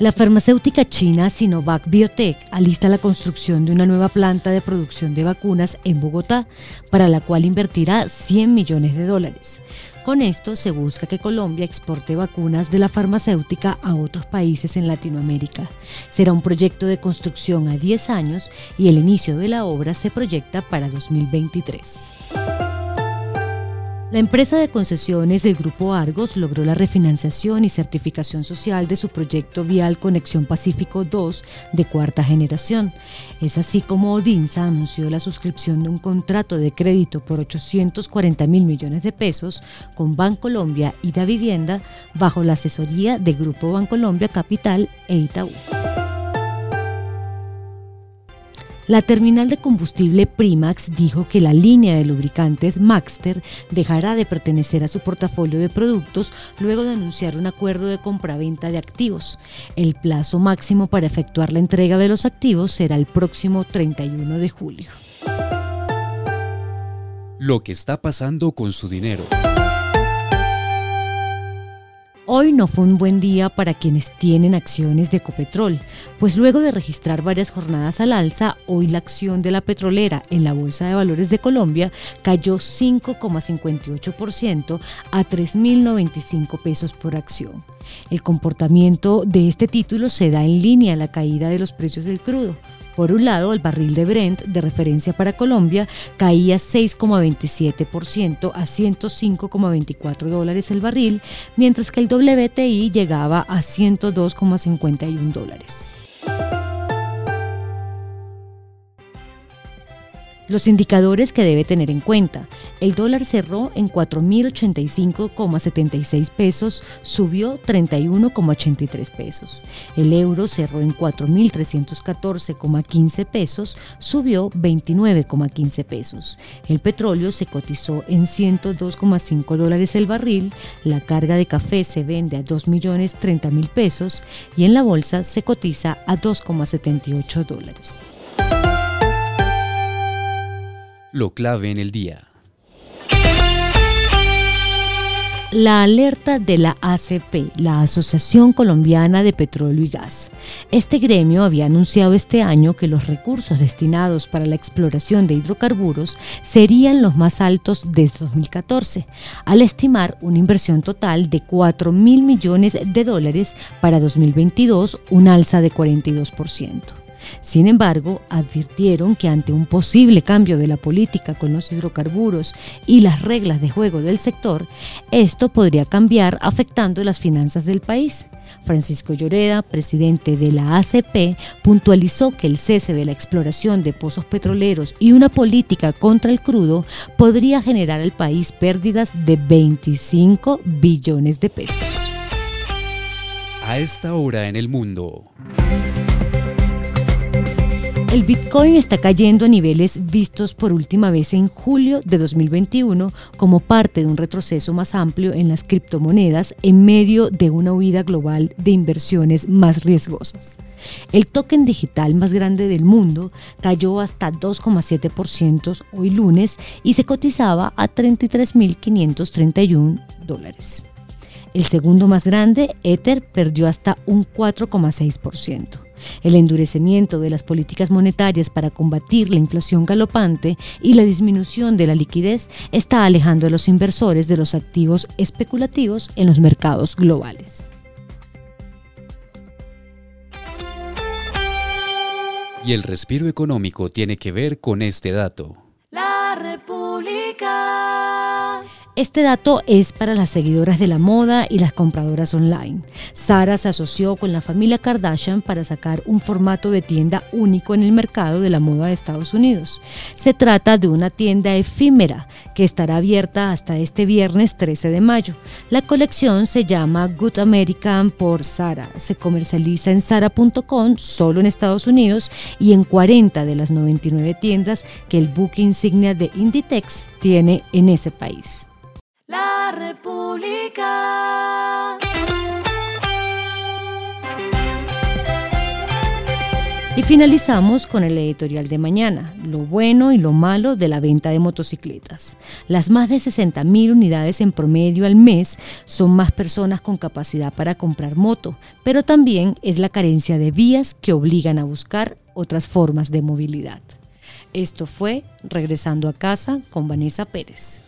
La farmacéutica china Sinovac Biotech alista la construcción de una nueva planta de producción de vacunas en Bogotá, para la cual invertirá 100 millones de dólares. Con esto se busca que Colombia exporte vacunas de la farmacéutica a otros países en Latinoamérica. Será un proyecto de construcción a 10 años y el inicio de la obra se proyecta para 2023. La empresa de concesiones del Grupo Argos logró la refinanciación y certificación social de su proyecto vial Conexión Pacífico 2 de cuarta generación. Es así como Odinsa anunció la suscripción de un contrato de crédito por 840 mil millones de pesos con Bancolombia y Da Vivienda bajo la asesoría de Grupo Bancolombia Capital e Itaú. La terminal de combustible Primax dijo que la línea de lubricantes Maxter dejará de pertenecer a su portafolio de productos luego de anunciar un acuerdo de compraventa de activos. El plazo máximo para efectuar la entrega de los activos será el próximo 31 de julio. Lo que está pasando con su dinero. Hoy no fue un buen día para quienes tienen acciones de Ecopetrol, pues luego de registrar varias jornadas al alza, hoy la acción de la petrolera en la Bolsa de Valores de Colombia cayó 5,58% a 3.095 pesos por acción. El comportamiento de este título se da en línea a la caída de los precios del crudo. Por un lado, el barril de Brent, de referencia para Colombia, caía 6,27% a 105,24 dólares el barril, mientras que el WTI llegaba a 102,51 dólares. Los indicadores que debe tener en cuenta. El dólar cerró en 4.085,76 pesos, subió 31,83 pesos. El euro cerró en 4.314,15 pesos, subió 29,15 pesos. El petróleo se cotizó en 102,5 dólares el barril, la carga de café se vende a 2.030.000 pesos y en la bolsa se cotiza a 2,78 dólares lo clave en el día. La alerta de la ACP, la Asociación Colombiana de Petróleo y Gas. Este gremio había anunciado este año que los recursos destinados para la exploración de hidrocarburos serían los más altos desde 2014, al estimar una inversión total de 4 mil millones de dólares para 2022, un alza de 42%. Sin embargo, advirtieron que ante un posible cambio de la política con los hidrocarburos y las reglas de juego del sector, esto podría cambiar afectando las finanzas del país. Francisco Lloreda, presidente de la ACP, puntualizó que el cese de la exploración de pozos petroleros y una política contra el crudo podría generar al país pérdidas de 25 billones de pesos. A esta hora en el mundo. El Bitcoin está cayendo a niveles vistos por última vez en julio de 2021 como parte de un retroceso más amplio en las criptomonedas en medio de una huida global de inversiones más riesgosas. El token digital más grande del mundo cayó hasta 2,7% hoy lunes y se cotizaba a 33.531 dólares. El segundo más grande, Ether, perdió hasta un 4,6%. El endurecimiento de las políticas monetarias para combatir la inflación galopante y la disminución de la liquidez está alejando a los inversores de los activos especulativos en los mercados globales. Y el respiro económico tiene que ver con este dato. Este dato es para las seguidoras de la moda y las compradoras online. Sara se asoció con la familia Kardashian para sacar un formato de tienda único en el mercado de la moda de Estados Unidos. Se trata de una tienda efímera que estará abierta hasta este viernes 13 de mayo. La colección se llama Good American por Sara. Se comercializa en sara.com solo en Estados Unidos y en 40 de las 99 tiendas que el buque insignia de Inditex tiene en ese país. República. Y finalizamos con el editorial de mañana, lo bueno y lo malo de la venta de motocicletas. Las más de 60.000 unidades en promedio al mes son más personas con capacidad para comprar moto, pero también es la carencia de vías que obligan a buscar otras formas de movilidad. Esto fue Regresando a casa con Vanessa Pérez.